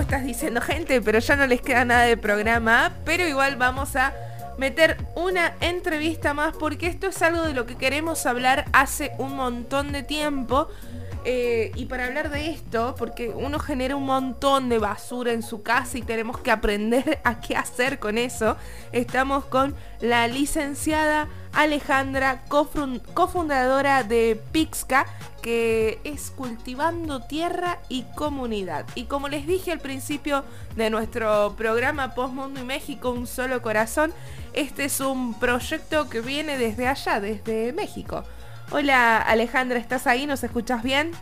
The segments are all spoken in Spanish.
estás diciendo, gente, pero ya no les queda nada de programa, pero igual vamos a meter una entrevista más porque esto es algo de lo que queremos hablar hace un montón de tiempo. Eh, y para hablar de esto, porque uno genera un montón de basura en su casa y tenemos que aprender a qué hacer con eso, estamos con la licenciada Alejandra, cofundadora de Pixca, que es Cultivando Tierra y Comunidad. Y como les dije al principio de nuestro programa Postmundo y México, Un Solo Corazón, este es un proyecto que viene desde allá, desde México. Hola Alejandra, ¿estás ahí? ¿Nos escuchas bien?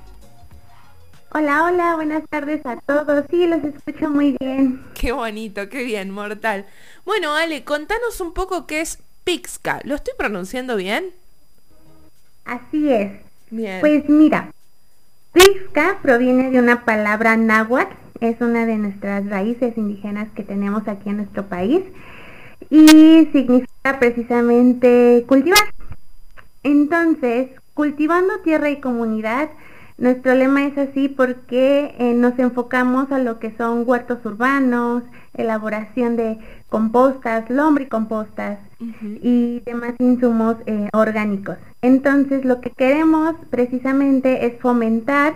Hola, hola, buenas tardes a todos. Sí, los escucho muy bien. Qué bonito, qué bien, mortal. Bueno, Ale, contanos un poco qué es Pixca. ¿Lo estoy pronunciando bien? Así es. Bien. Pues mira, Pixca proviene de una palabra náhuatl, es una de nuestras raíces indígenas que tenemos aquí en nuestro país y significa precisamente cultivar. Entonces, cultivando tierra y comunidad, nuestro lema es así porque eh, nos enfocamos a lo que son huertos urbanos, elaboración de compostas, lombricompostas y demás insumos eh, orgánicos. Entonces, lo que queremos precisamente es fomentar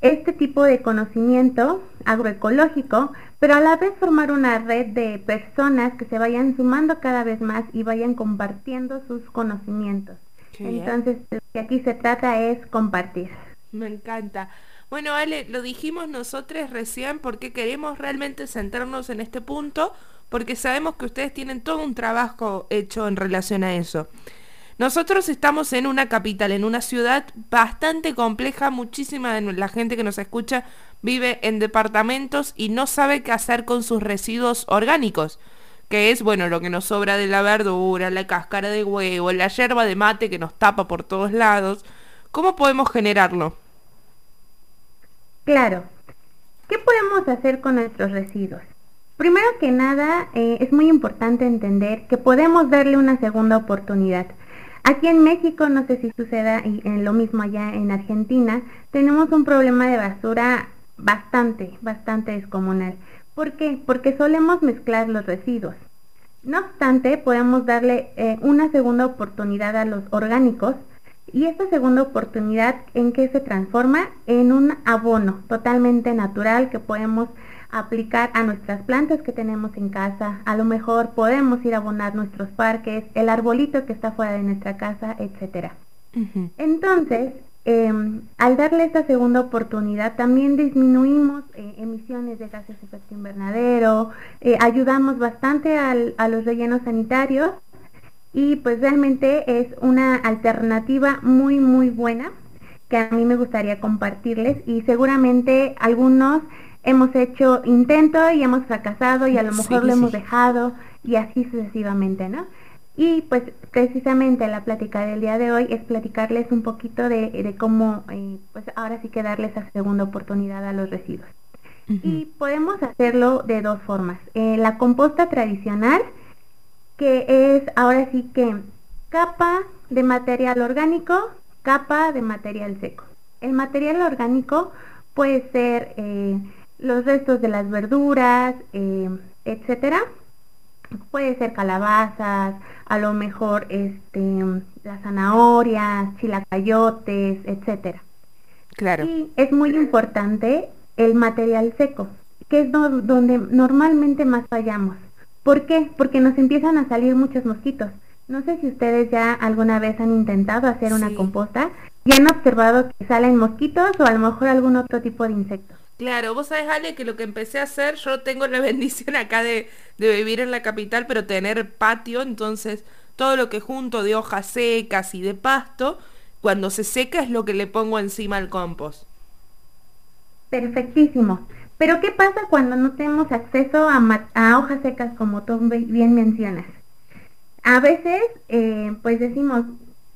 este tipo de conocimiento agroecológico, pero a la vez formar una red de personas que se vayan sumando cada vez más y vayan compartiendo sus conocimientos. Entonces, lo que aquí se trata es compartir. Me encanta. Bueno, Ale, lo dijimos nosotros recién porque queremos realmente centrarnos en este punto, porque sabemos que ustedes tienen todo un trabajo hecho en relación a eso. Nosotros estamos en una capital, en una ciudad bastante compleja, muchísima de la gente que nos escucha vive en departamentos y no sabe qué hacer con sus residuos orgánicos que es, bueno, lo que nos sobra de la verdura, la cáscara de huevo, la yerba de mate que nos tapa por todos lados. ¿Cómo podemos generarlo? Claro. ¿Qué podemos hacer con nuestros residuos? Primero que nada, eh, es muy importante entender que podemos darle una segunda oportunidad. Aquí en México, no sé si suceda y en lo mismo allá en Argentina, tenemos un problema de basura bastante, bastante descomunal. ¿Por qué? Porque solemos mezclar los residuos. No obstante, podemos darle eh, una segunda oportunidad a los orgánicos y esta segunda oportunidad en que se transforma en un abono totalmente natural que podemos aplicar a nuestras plantas que tenemos en casa. A lo mejor podemos ir a abonar nuestros parques, el arbolito que está fuera de nuestra casa, etcétera. Entonces, Em, al darle esta segunda oportunidad también disminuimos eh, emisiones de gases de efecto invernadero, eh, ayudamos bastante a los rellenos sanitarios y pues realmente es una alternativa muy muy buena que a mí me gustaría compartirles y seguramente algunos hemos hecho intento y hemos fracasado y a lo mejor lo hemos dejado y así sucesivamente, ¿no? Y pues precisamente la plática del día de hoy es platicarles un poquito de, cómo, eh, pues ahora sí que darles esa segunda oportunidad a los residuos. Y podemos hacerlo de dos formas. Eh, la composta tradicional, que es ahora sí que capa de material orgánico, capa de material seco. El material orgánico puede ser eh, los restos de las verduras, etcétera, puede ser calabazas, a lo mejor este, las zanahorias, chilacayotes, etcétera. Claro. Y es muy importante el material seco, que es donde normalmente más fallamos. ¿Por qué? Porque nos empiezan a salir muchos mosquitos. No sé si ustedes ya alguna vez han intentado hacer una composta y han observado que salen mosquitos o a lo mejor algún otro tipo de insectos. Claro, vos sabés, Ale, que lo que empecé a hacer, yo tengo la bendición acá de, vivir en la capital, pero tener patio, entonces todo lo que junto de hojas secas y de pasto, cuando se seca es lo que le pongo encima al compost. Perfectísimo. Pero ¿qué pasa cuando no tenemos acceso a, hojas secas como tú bien mencionas? A veces, eh, pues decimos,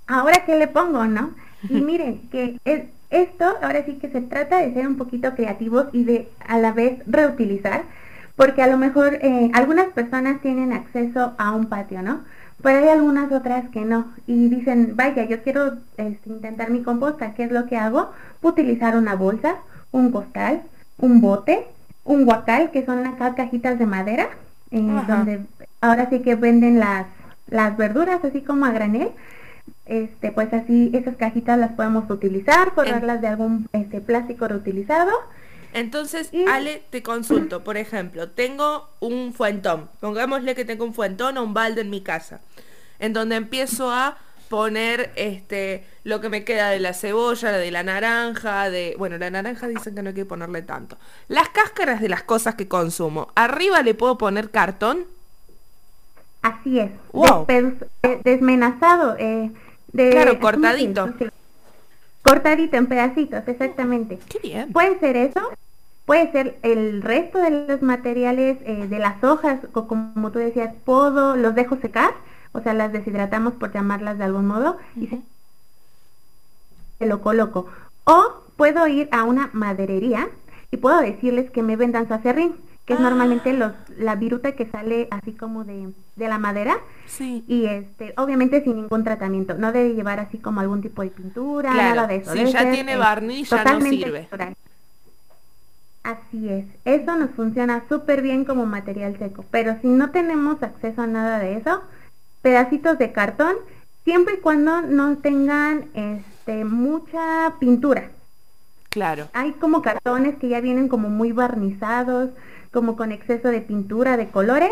¿ahora qué le pongo, no? Y miren, que es, esto ahora sí que se trata de ser un poquito creativos y de a la vez reutilizar, porque a lo mejor eh, algunas personas tienen acceso a un patio, ¿no? Pero hay algunas otras que no y dicen, vaya, yo quiero este, intentar mi composta, ¿qué es lo que hago? Utilizar una bolsa, un costal, un bote un guacal, que son acá cajitas de madera, eh, donde ahora sí que venden las, las verduras así como a granel. Este, pues así esas cajitas las podemos utilizar, forrarlas de algún este, plástico reutilizado. Entonces, Ale, te consulto, por ejemplo, tengo un fuentón, pongámosle que tengo un fuentón o un balde en mi casa, en donde empiezo a poner este lo que me queda de la cebolla, de la naranja, de. Bueno, la naranja dicen que no hay que ponerle tanto. Las cáscaras de las cosas que consumo. ¿Arriba le puedo poner cartón? Así es. Eh, desmenazado. Eh, de, claro, cortadito. Cortadito en pedacitos, exactamente. Qué bien. Puede ser eso. Puede ser el resto de los materiales eh, de las hojas, como tú decías, puedo, los dejo secar o sea, las deshidratamos por llamarlas de algún modo y se lo coloco. O puedo ir a una maderería y puedo decirles que me vendan su acerrín, que es normalmente ah. los, la viruta que sale así como de, de la madera. Sí. Y este, obviamente sin ningún tratamiento. No debe llevar así como algún tipo de pintura, nada de eso. Si ya tiene eh, barniz, ya no sirve. Así es, eso nos funciona súper bien como material seco, pero si no tenemos acceso a nada de eso, pedacitos de cartón, siempre y cuando no tengan este, mucha pintura. Claro. Hay como cartones que ya vienen como muy barnizados, como con exceso de pintura, de colores.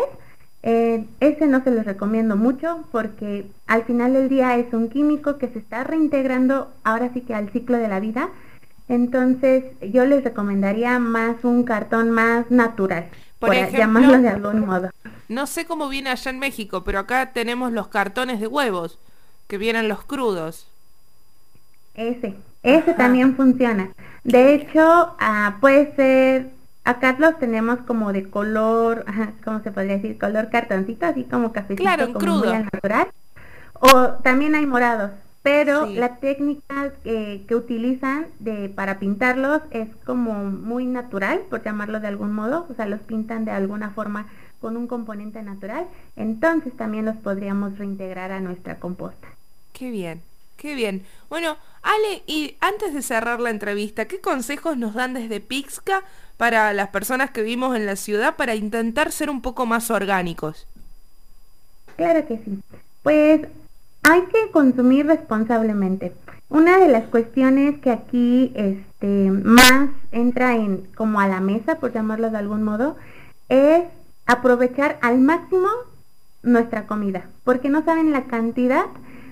Eh, ese no se los recomiendo mucho porque al final del día es un químico que se está reintegrando ahora sí que al ciclo de la vida. Entonces yo les recomendaría más un cartón más natural, por, llamarlo de algún modo. No sé cómo viene allá en México, pero acá tenemos los cartones de huevos, que vienen los crudos. Ese, ese también funciona. De hecho, ah, puede ser, acá los tenemos como de color, ¿cómo se podría decir? Color cartoncito, así como cafecito, claro, como crudo. muy natural. O también hay morados, pero la técnica que utilizan de, para pintarlos es como muy natural, por llamarlo de algún modo, o sea, los pintan de alguna forma con un componente natural, entonces también los podríamos reintegrar a nuestra composta. Qué bien, qué bien. Bueno, Ale, y antes de cerrar la entrevista, ¿qué consejos nos dan desde Pixca para las personas que vivimos en la ciudad para intentar ser un poco más orgánicos? Claro que sí. Pues hay que consumir responsablemente. Una de las cuestiones que aquí este, más entra en como a la mesa, por llamarlo de algún modo, es aprovechar al máximo nuestra comida, porque no saben la cantidad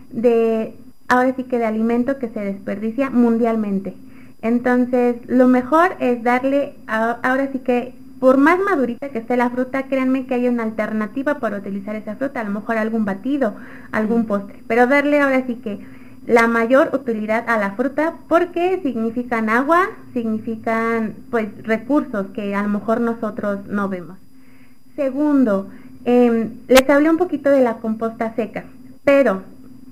de, ahora sí que de alimento que se desperdicia mundialmente. Entonces, lo mejor es darle, ahora sí que, por más madurita que esté la fruta, créanme que hay una alternativa para utilizar esa fruta, a lo mejor algún batido, algún postre, pero darle ahora sí que la mayor utilidad a la fruta porque significan agua, significan pues recursos que a lo mejor nosotros no vemos. Segundo, em, les hablé un poquito de la composta seca, pero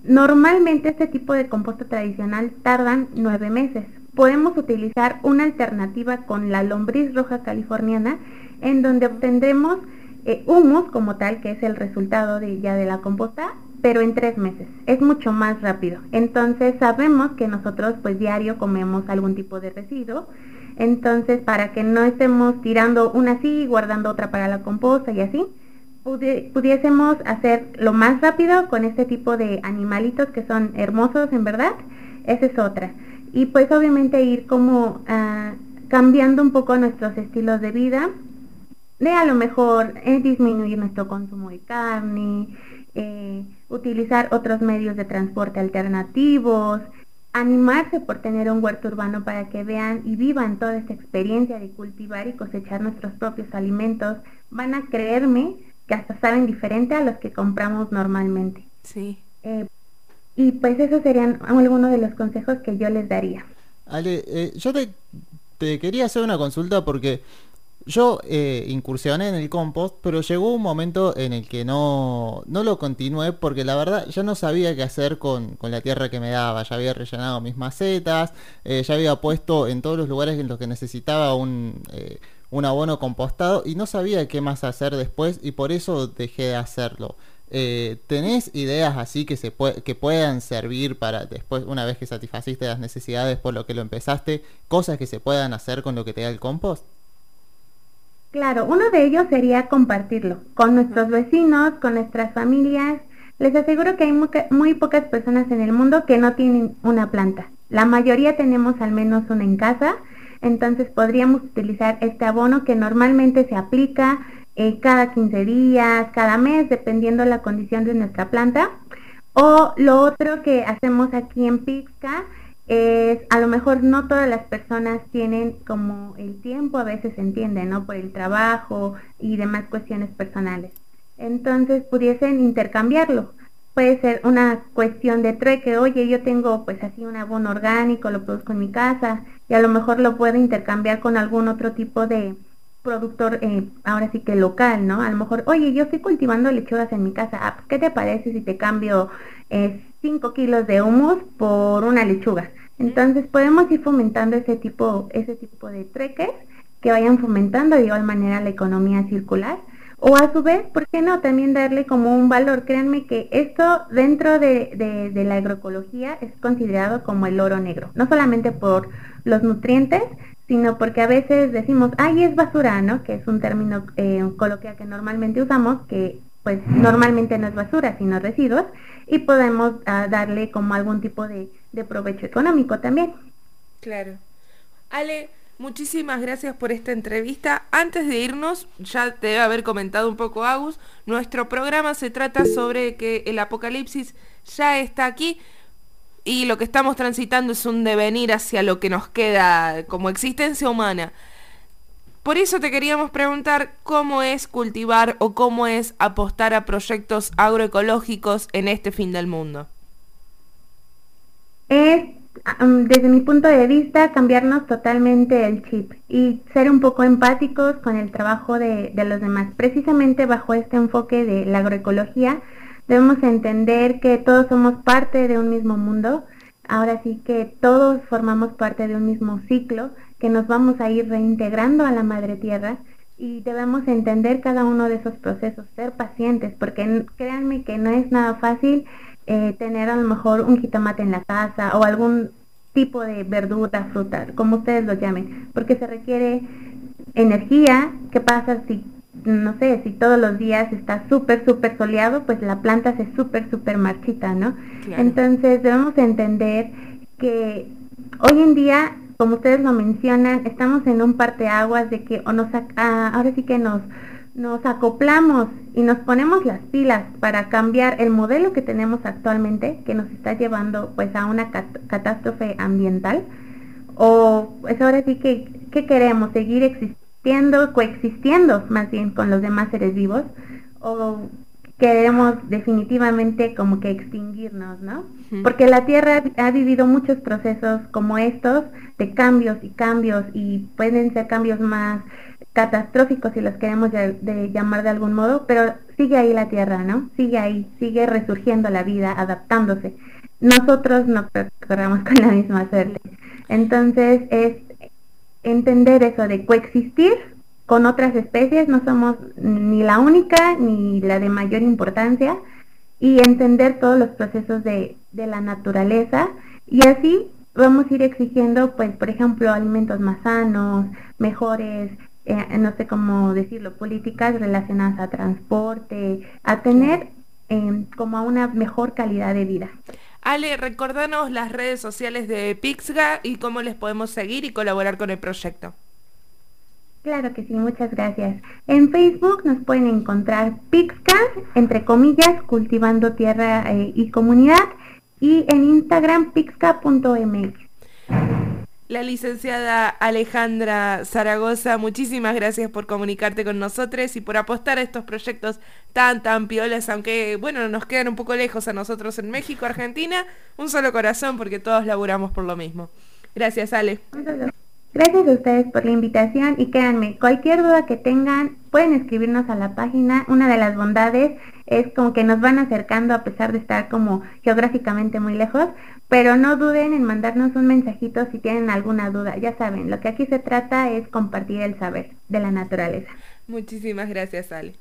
normalmente este tipo de composta tradicional tardan nueve meses. Podemos utilizar una alternativa con la lombriz roja californiana, en donde obtendremos eh, humus como tal, que es el resultado de, ya de la composta, pero en tres meses. Es mucho más rápido. Entonces sabemos que nosotros pues diario comemos algún tipo de residuo entonces, para que no estemos tirando una así guardando otra para la composta y así, pudiésemos hacer lo más rápido con este tipo de animalitos que son hermosos en verdad. Esa es otra. Y pues obviamente ir como ah, cambiando un poco nuestros estilos de vida, de a lo mejor eh, disminuir nuestro consumo de carne, eh, utilizar otros medios de transporte alternativos, animarse por tener un huerto urbano para que vean y vivan toda esta experiencia de cultivar y cosechar nuestros propios alimentos, van a creerme que hasta saben diferente a los que compramos normalmente. Sí. Eh, y pues esos serían algunos de los consejos que yo les daría. Ale, eh, yo te, quería hacer una consulta porque yo eh, incursioné en el compost, pero llegó un momento en el que no, no lo continué porque la verdad ya no sabía qué hacer con, la tierra que me daba. Ya había rellenado mis macetas, eh, ya había puesto en todos los lugares en los que necesitaba un, eh, un abono compostado y no sabía qué más hacer después y por eso dejé de hacerlo. ¿Tenés ideas así que, se que puedan servir para después, una vez que satisfaciste las necesidades por lo que lo empezaste, cosas que se puedan hacer con lo que te da el compost? Claro, uno de ellos sería compartirlo con nuestros vecinos, con nuestras familias. Les aseguro que hay muy, pocas personas en el mundo que no tienen una planta. La mayoría tenemos al menos una en casa, entonces podríamos utilizar este abono que normalmente se aplica eh, cada 15 días, cada mes, dependiendo la condición de nuestra planta. O lo otro que hacemos aquí en Pixca es, a lo mejor no todas las personas tienen como el tiempo, a veces se entiende, ¿no? Por el trabajo y demás cuestiones personales. Entonces pudiesen intercambiarlo. Puede ser una cuestión de trueque, oye, yo tengo pues así un abono orgánico, lo produzco en mi casa y a lo mejor lo puedo intercambiar con algún otro tipo de productor, eh, ahora sí que local, ¿no? A lo mejor, oye, yo estoy cultivando lechugas en mi casa, ah, ¿qué te parece si te cambio 5 eh, kilos de humus por una lechuga? Entonces podemos ir fomentando ese tipo, ese tipo de treques que vayan fomentando de igual manera la economía circular. O a su vez, ¿por qué no? También darle como un valor. Créanme que esto dentro de, la agroecología es considerado como el oro negro. No solamente por los nutrientes, sino porque a veces decimos, ay, es basura, ¿no? Que es un término eh, coloquial que normalmente usamos, que pues normalmente no es basura, sino residuos, y podemos ah, darle como algún tipo de de provecho económico también. Claro. Ale, muchísimas gracias por esta entrevista. Antes de irnos, ya te debe haber comentado un poco Agus, nuestro programa se trata sobre que el apocalipsis ya está aquí y lo que estamos transitando es un devenir hacia lo que nos queda como existencia humana. Por eso te queríamos preguntar cómo es cultivar o cómo es apostar a proyectos agroecológicos en este fin del mundo desde mi punto de vista, cambiarnos totalmente el chip y ser un poco empáticos con el trabajo de, los demás. Precisamente bajo este enfoque de la agroecología, debemos entender que todos somos parte de un mismo mundo. Ahora sí que todos formamos parte de un mismo ciclo, que nos vamos a ir reintegrando a la madre tierra y debemos entender cada uno de esos procesos, ser pacientes, porque créanme que no es nada fácil eh, tener a lo mejor un jitomate en la casa o algún tipo de verdura, fruta, como ustedes lo llamen, porque se requiere energía. ¿Qué pasa si, no sé, si todos los días está súper, súper soleado, pues la planta se súper, súper marchita, ¿no? Entonces debemos entender que hoy en día, como ustedes lo mencionan, estamos en un parteaguas de que o nos, ah, ahora sí que nos nos acoplamos y nos ponemos las pilas para cambiar el modelo que tenemos actualmente, que nos está llevando pues a una catástrofe ambiental, o es pues, ahora sí que, ¿qué queremos? ¿Seguir existiendo, coexistiendo más bien con los demás seres vivos? ¿O queremos definitivamente como que extinguirnos, ¿no? Porque la Tierra ha vivido muchos procesos como estos de cambios y cambios y pueden ser cambios más catastróficos, si los queremos llamar de algún modo, pero sigue ahí la Tierra, ¿no? Sigue ahí, sigue resurgiendo la vida, adaptándose. Nosotros no corramos con la misma suerte. Entonces es entender eso de coexistir con otras especies, no somos ni la única ni la de mayor importancia, y entender todos los procesos de, de la naturaleza, y así vamos a ir exigiendo, pues, por ejemplo, alimentos más sanos, mejores eh, no sé cómo decirlo, políticas relacionadas a transporte, a tener em, como a una mejor calidad de vida. Ale, recordanos las redes sociales de Pixga y cómo les podemos seguir y colaborar con el proyecto. Claro que sí, muchas gracias. En Facebook nos pueden encontrar Pixga, entre comillas, cultivando tierra eh, y comunidad, y en Instagram pixga.mx la licenciada Alejandra Zaragoza. Muchísimas gracias por comunicarte con nosotros y por apostar a estos proyectos tan, tan piolas, aunque, bueno, nos quedan un poco lejos a nosotros en México, Argentina. Un solo corazón porque todos laburamos por lo mismo. Gracias, Ale. Gracias a ustedes por la invitación y créanme, cualquier duda que tengan pueden escribirnos a la página. Una de las bondades es como que nos van acercando a pesar de estar como geográficamente muy lejos, pero no duden en mandarnos un mensajito si tienen alguna duda. Ya saben, lo que aquí se trata es compartir el saber de la naturaleza. Muchísimas gracias, Ale.